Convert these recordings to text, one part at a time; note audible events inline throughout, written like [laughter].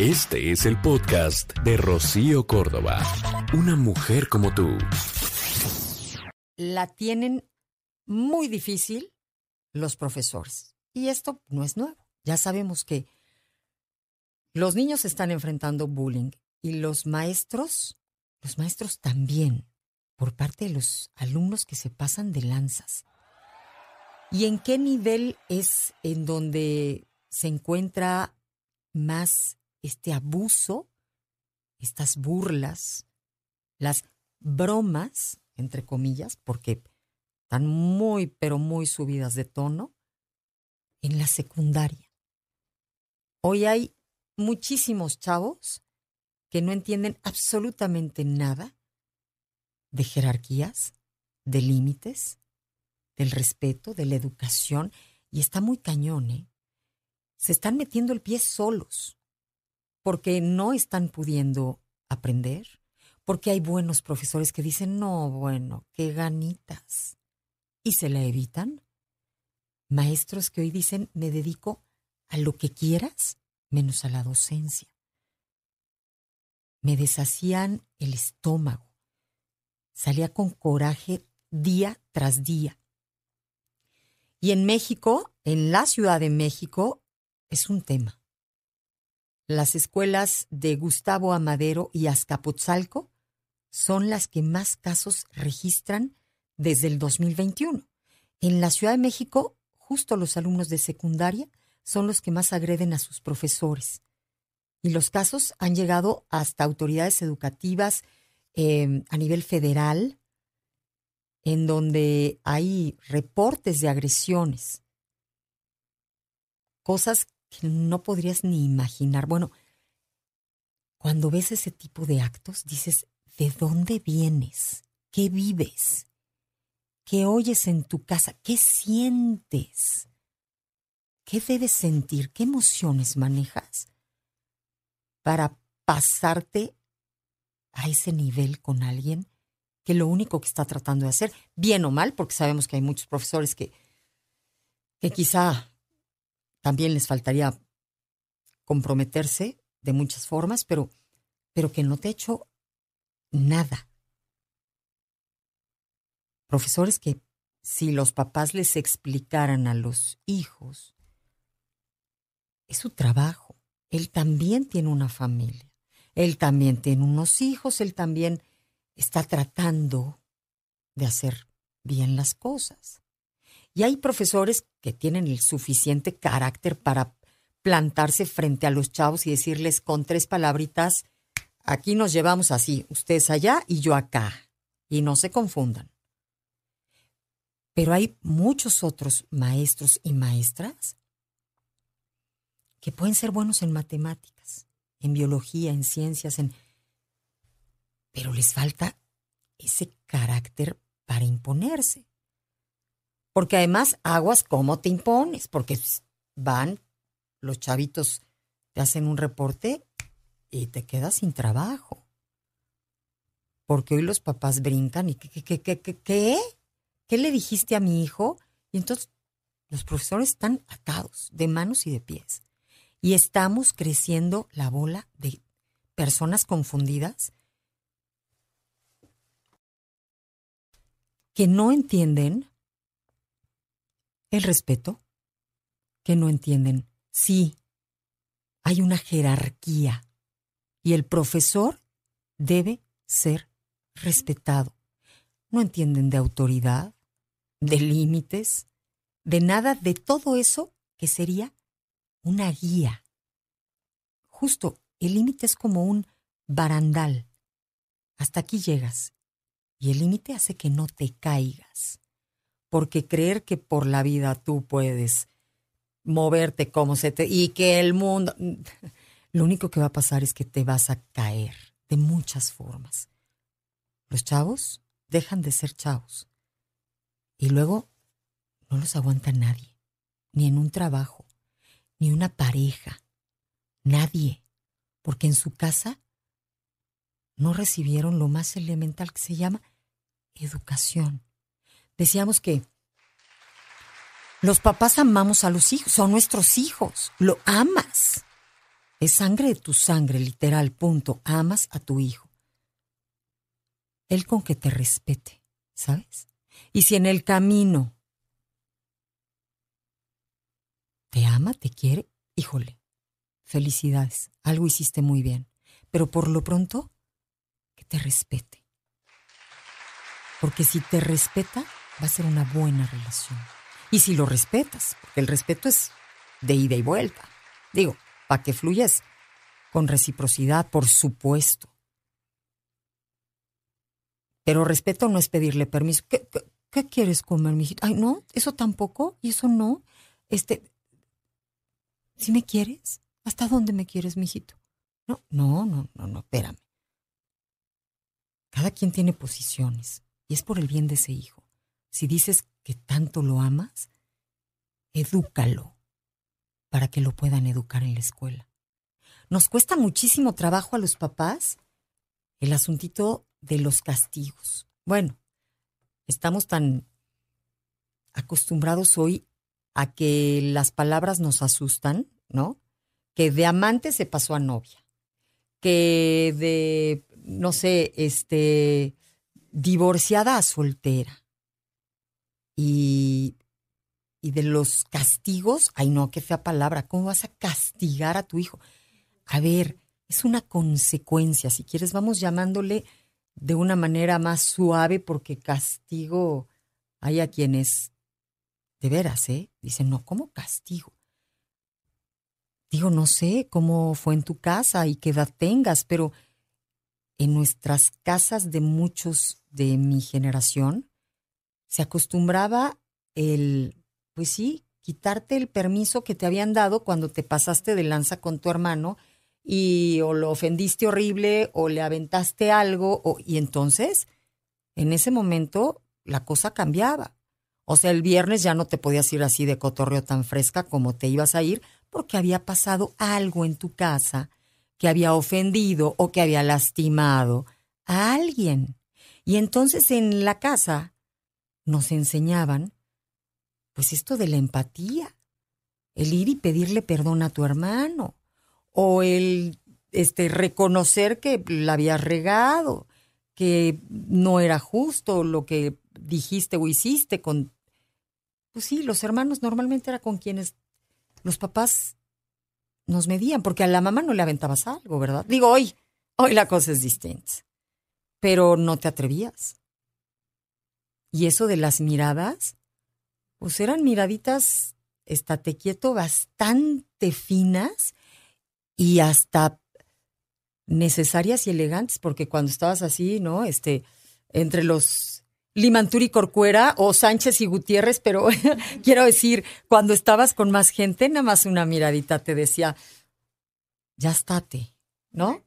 Este es el podcast de Rocío Córdoba. Una mujer como tú. La tienen muy difícil los profesores. Y esto no es nuevo. Ya sabemos que los niños están enfrentando bullying y los maestros, los maestros también, por parte de los alumnos que se pasan de lanzas. ¿Y en qué nivel es en donde se encuentra más este abuso, estas burlas, las bromas, entre comillas, porque están muy, pero muy subidas de tono, en la secundaria. Hoy hay muchísimos chavos que no entienden absolutamente nada de jerarquías, de límites, del respeto, de la educación, y está muy cañón, ¿eh? Se están metiendo el pie solos, porque no están pudiendo aprender, porque hay buenos profesores que dicen, no, bueno, qué ganitas, y se la evitan. Maestros que hoy dicen, me dedico a lo que quieras, menos a la docencia. Me deshacían el estómago. Salía con coraje día tras día. Y en México, en la Ciudad de México, es un tema. Las escuelas de Gustavo Amadero y Azcapotzalco son las que más casos registran desde el 2021. En la Ciudad de México, justo los alumnos de secundaria son los que más agreden a sus profesores. Y los casos han llegado hasta autoridades educativas em, a nivel federal, en donde hay reportes de agresiones, cosas que no podrías ni imaginar. Bueno, cuando ves ese tipo de actos, dices, ¿de dónde vienes? ¿Qué vives? ¿Qué oyes en tu casa? ¿Qué sientes? ¿Qué debes sentir? ¿Qué emociones manejas para pasarte a ese nivel con alguien que lo único que está tratando de hacer, bien o mal, porque sabemos que hay muchos profesores que, que quizá también les faltaría comprometerse de muchas formas, pero, pero que no te ha hecho nada. Profesores que si los papás les explicaran a los hijos, es su trabajo. Él también tiene una familia. Él también tiene unos hijos. Él también está tratando de hacer bien las cosas. Y hay profesores que tienen el suficiente carácter para plantarse frente a los chavos y decirles con tres palabritas, aquí nos llevamos así, ustedes allá y yo acá. Y no se confundan. Pero hay muchos otros maestros y maestras que pueden ser buenos en matemáticas, en biología, en ciencias, en... pero les falta ese carácter para imponerse. Porque además, aguas, ¿cómo te impones? Porque van, los chavitos te hacen un reporte y te quedas sin trabajo. Porque hoy los papás brincan y ¿qué, qué, qué, qué, qué? ¿Qué le dijiste a mi hijo? Y entonces los profesores están atados de manos y de pies. Y estamos creciendo la bola de personas confundidas que no entienden el respeto, que no entienden, sí, hay una jerarquía y el profesor debe ser respetado. No entienden de autoridad, de límites, de nada de todo eso que sería una guía. Justo, el límite es como un barandal. Hasta aquí llegas. Y el límite hace que no te caigas porque creer que por la vida tú puedes moverte como se te... y que el mundo... [laughs] Lo único que va a pasar es que te vas a caer de muchas formas. Los chavos dejan de ser chavos y luego no los aguanta nadie, ni en un trabajo, ni una pareja, nadie, porque en su casa no recibieron lo más elemental que se llama educación decíamos que los papás amamos a los hijos, son nuestros hijos, lo amas. es sangre de tu sangre, literal, punto. Amas a tu hijo. Él con que te respete, ¿sabes? Y si en el camino te ama, te quiere, híjole, felicidades, algo hiciste muy bien. Pero por lo pronto, que te respete. Porque si te respeta, va a ser una buena relación. Y si lo respetas, porque el respeto es de ida y vuelta. Digo, para que fluyes con reciprocidad, por supuesto. Pero respeto no es pedirle permiso. ¿Qué, qué, quieres comer, mijito? Ay, no, eso tampoco, y eso no. Este, ¿si me quieres? ¿Hasta dónde me quieres, mijito? No, no, no, no, no, espérame. Cada quien tiene posiciones y es por el bien de ese hijo. Si dices que tanto lo amas, edúcalo para que lo puedan educar en la escuela. Nos cuesta muchísimo trabajo a los papás el asuntito de los castigos. Bueno, estamos tan acostumbrados hoy a que las palabras nos asustan, ¿no? Que de amante se pasó a novia, que de, no sé, este, divorciada a soltera. Y, y de los castigos, ay no, qué fea palabra, ¿cómo vas a castigar a tu hijo? A ver, es una consecuencia, si quieres vamos llamándole de una manera más suave porque castigo hay a quienes, de veras, ¿eh? Dicen, no, ¿cómo castigo? Digo, no sé cómo fue en tu casa y qué edad tengas, pero en nuestras casas de muchos de mi generación se acostumbraba el, pues sí, quitarte el permiso que te habían dado cuando te pasaste de lanza con tu hermano y o lo ofendiste horrible o le aventaste algo o, y entonces en ese momento la cosa cambiaba. O sea, el viernes ya no te podías ir así de cotorreo tan fresca como te ibas a ir porque había pasado algo en tu casa que había ofendido o que había lastimado a alguien. Y entonces en la casa nos enseñaban pues esto de la empatía, el ir y pedirle perdón a tu hermano, o el este, reconocer que la habías regado, que no era justo lo que dijiste o hiciste con... Pues sí, los hermanos normalmente era con quienes los papás nos medían, porque a la mamá no le aventabas algo, ¿verdad? Digo, hoy, hoy la cosa es distinta, pero no te atrevías. Y eso de las miradas, pues eran miraditas, estate quieto, bastante finas, y hasta necesarias y elegantes, porque cuando estabas así, ¿no? Este, entre los Limanturi y Corcuera o Sánchez y Gutiérrez, pero [laughs] quiero decir, cuando estabas con más gente, nada más una miradita te decía, ya estate, ¿no?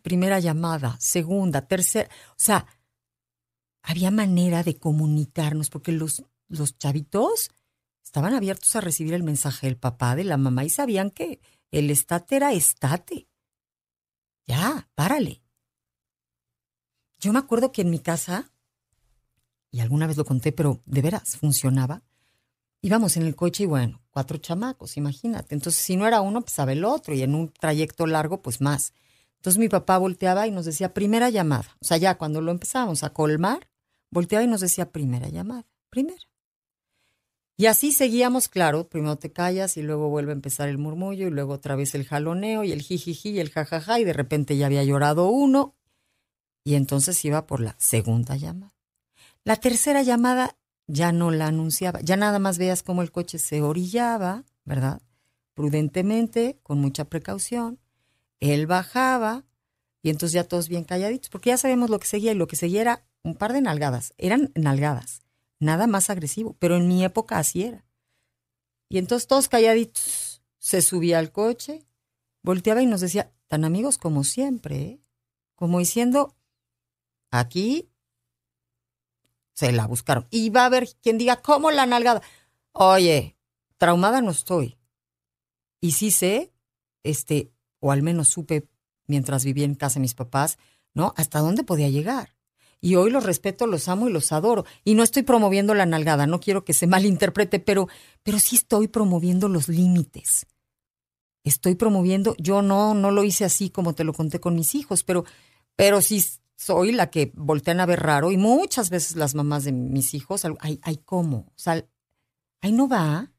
Primera llamada, segunda, tercera, o sea, había manera de comunicarnos, porque los, los chavitos estaban abiertos a recibir el mensaje del papá, de la mamá, y sabían que el estate era estate. Ya, párale. Yo me acuerdo que en mi casa, y alguna vez lo conté, pero de veras funcionaba, íbamos en el coche y bueno, cuatro chamacos, imagínate. Entonces, si no era uno, pues sabe el otro, y en un trayecto largo, pues más. Entonces mi papá volteaba y nos decía primera llamada. O sea, ya cuando lo empezábamos a colmar, volteaba y nos decía primera llamada, primera. Y así seguíamos, claro, primero te callas y luego vuelve a empezar el murmullo y luego otra vez el jaloneo y el jijiji y el jajaja y de repente ya había llorado uno y entonces iba por la segunda llamada. La tercera llamada ya no la anunciaba, ya nada más veas cómo el coche se orillaba, ¿verdad? Prudentemente, con mucha precaución. Él bajaba y entonces ya todos bien calladitos, porque ya sabemos lo que seguía y lo que seguía era un par de nalgadas, eran nalgadas nada más agresivo, pero en mi época así era. Y entonces todos calladitos, se subía al coche, volteaba y nos decía, tan amigos como siempre, ¿eh? como diciendo, aquí se la buscaron. Y va a haber quien diga, ¿cómo la nalgada? Oye, traumada no estoy. Y sí sé, este, o al menos supe mientras vivía en casa de mis papás, ¿no? Hasta dónde podía llegar y hoy los respeto, los amo y los adoro. Y no estoy promoviendo la nalgada, no quiero que se [laughs] malinterprete, pero, pero sí estoy promoviendo los límites. estoy promoviendo, yo no, no lo hice así como te lo conté con mis hijos, pero, pero sí soy la que voltean a ver raro y muchas veces las mamás de mis hijos, ay, ay, ¿cómo? O sea, ay, no va,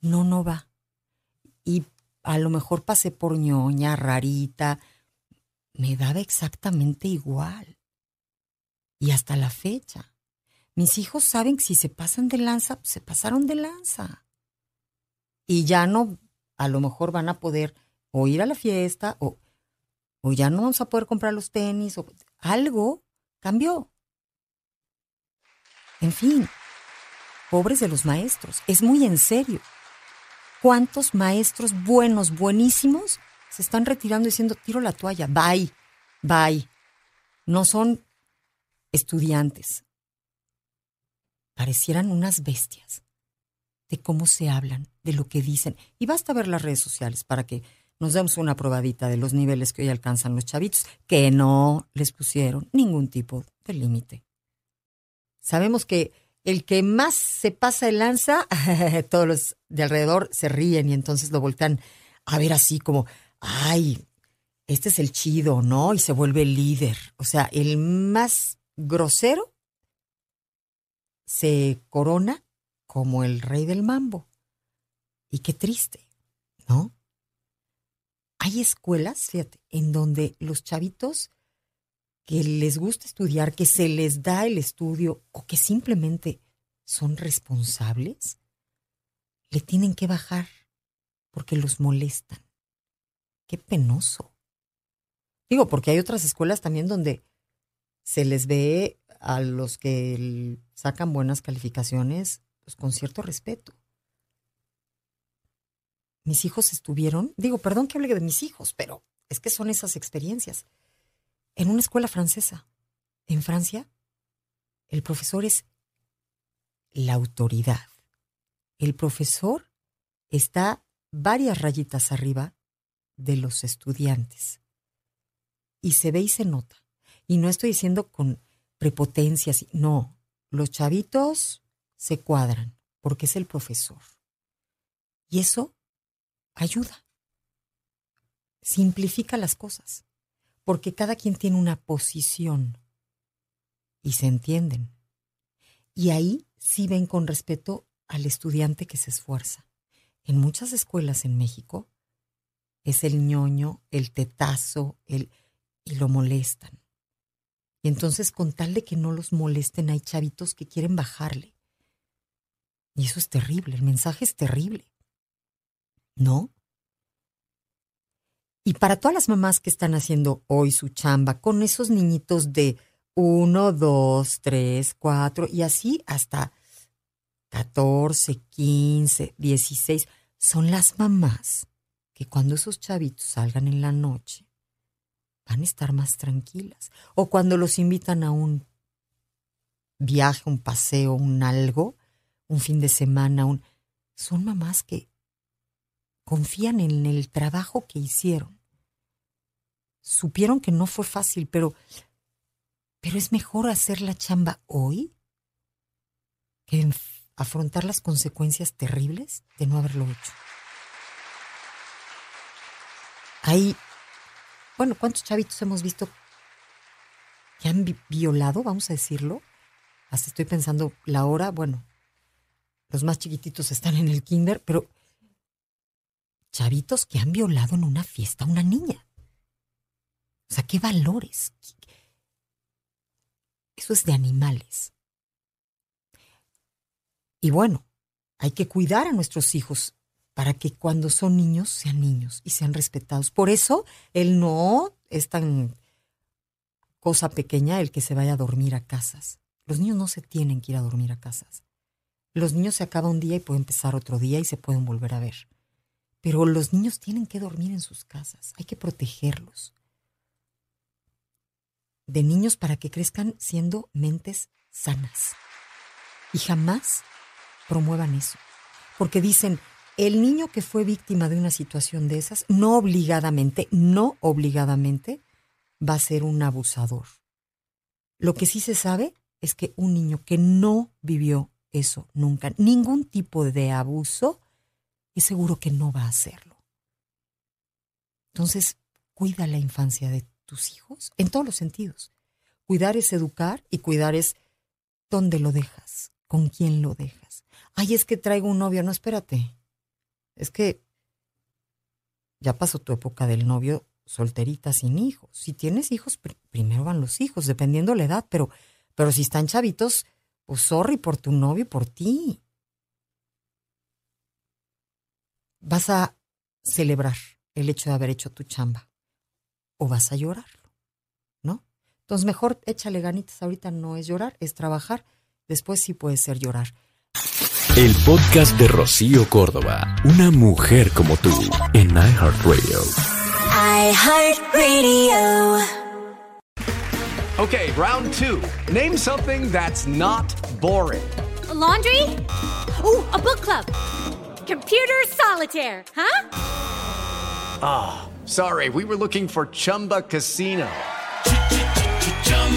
no, no va. Y a lo mejor pasé por ñoña, rarita, me daba exactamente igual. Y hasta la fecha. Mis hijos saben que si se pasan de lanza, se pasaron de lanza. Y ya no, a lo mejor van a poder o ir a la fiesta o, o ya no vamos a poder comprar los tenis o algo cambió. En fin, pobres de los maestros, es muy en serio. ¿Cuántos maestros buenos, buenísimos, se están retirando diciendo, tiro la toalla, bye, bye? No son estudiantes. Parecieran unas bestias de cómo se hablan, de lo que dicen. Y basta ver las redes sociales para que nos demos una probadita de los niveles que hoy alcanzan los chavitos, que no les pusieron ningún tipo de límite. Sabemos que el que más se pasa el lanza, [laughs] todos los de alrededor se ríen y entonces lo voltean a ver así como, ay, este es el chido, ¿no? Y se vuelve el líder. O sea, el más grosero se corona como el rey del mambo. Y qué triste, ¿no? Hay escuelas, fíjate, en donde los chavitos que les gusta estudiar, que se les da el estudio o que simplemente son responsables, le tienen que bajar porque los molestan. Qué penoso. Digo, porque hay otras escuelas también donde se les ve a los que sacan buenas calificaciones pues, con cierto respeto mis hijos estuvieron, digo, perdón que hable de mis hijos, pero es que son esas experiencias, en una escuela francesa. En Francia, el profesor es la autoridad. El profesor está varias rayitas arriba de los estudiantes. Y se ve y se nota. Y no estoy diciendo con prepotencias, no, los chavitos se cuadran porque es el profesor. Y eso ayuda. Simplifica las cosas, porque cada quien tiene una posición y se entienden. Y ahí sí ven con respeto al estudiante que se esfuerza. En muchas escuelas en México es el ñoño, el tetazo, el y lo molestan. Y entonces con tal de que no los molesten hay chavitos que quieren bajarle. Y eso es terrible, el mensaje es terrible. ¿no? Y para todas las mamás que están haciendo hoy su chamba con esos niñitos de uno, dos, tres, cuatro y así hasta 14, 15, 16, son las mamás que cuando esos chavitos salgan en la noche van a estar más tranquilas. O cuando los invitan a un viaje, un paseo, un algo, un fin de semana, un... son mamás que confían en el trabajo que hicieron. Supieron que no fue fácil, pero, pero es mejor hacer la chamba hoy que afrontar las consecuencias terribles de no haberlo hecho. Hay, bueno, ¿cuántos chavitos hemos visto que han violado, vamos a decirlo? Hasta estoy pensando la hora, bueno, los más chiquititos están en el kinder, pero chavitos que han violado en una fiesta a una niña. O sea, ¿qué valores? Eso es de animales. Y bueno, hay que cuidar a nuestros hijos para que cuando son niños sean niños y sean respetados. Por eso él no es tan cosa pequeña el que se vaya a dormir a casas. Los niños no se tienen que ir a dormir a casas. Los niños se acaba un día y pueden empezar otro día y se pueden volver a ver. Pero los niños tienen que dormir en sus casas, hay que protegerlos. De niños para que crezcan siendo mentes sanas. Y jamás promuevan eso. Porque dicen, el niño que fue víctima de una situación de esas, no obligadamente, no obligadamente, va a ser un abusador. Lo que sí se sabe es que un niño que no vivió eso nunca, ningún tipo de abuso, es seguro que no va a hacerlo. Entonces, cuida la infancia de tus hijos en todos los sentidos. Cuidar es educar y cuidar es dónde lo dejas, con quién lo dejas. Ay, es que traigo un novio. No, espérate. Es que ya pasó tu época del novio solterita sin hijos. Si tienes hijos, primero van los hijos, dependiendo la edad, pero, pero si están chavitos, pues sorry por tu novio y por ti. Vas a celebrar el hecho de haber hecho tu chamba o vas a llorarlo, ¿no? Entonces mejor échale ganitas, ahorita no es llorar, es trabajar, después sí puede ser llorar. El podcast de Rocío Córdoba, una mujer como tú, en iHeartRadio. iHeartRadio. Okay, round two. Name something that's not boring. A laundry? Ooh, a book club. Computer solitaire, huh? Ah, oh, sorry, we were looking for Chumba Casino.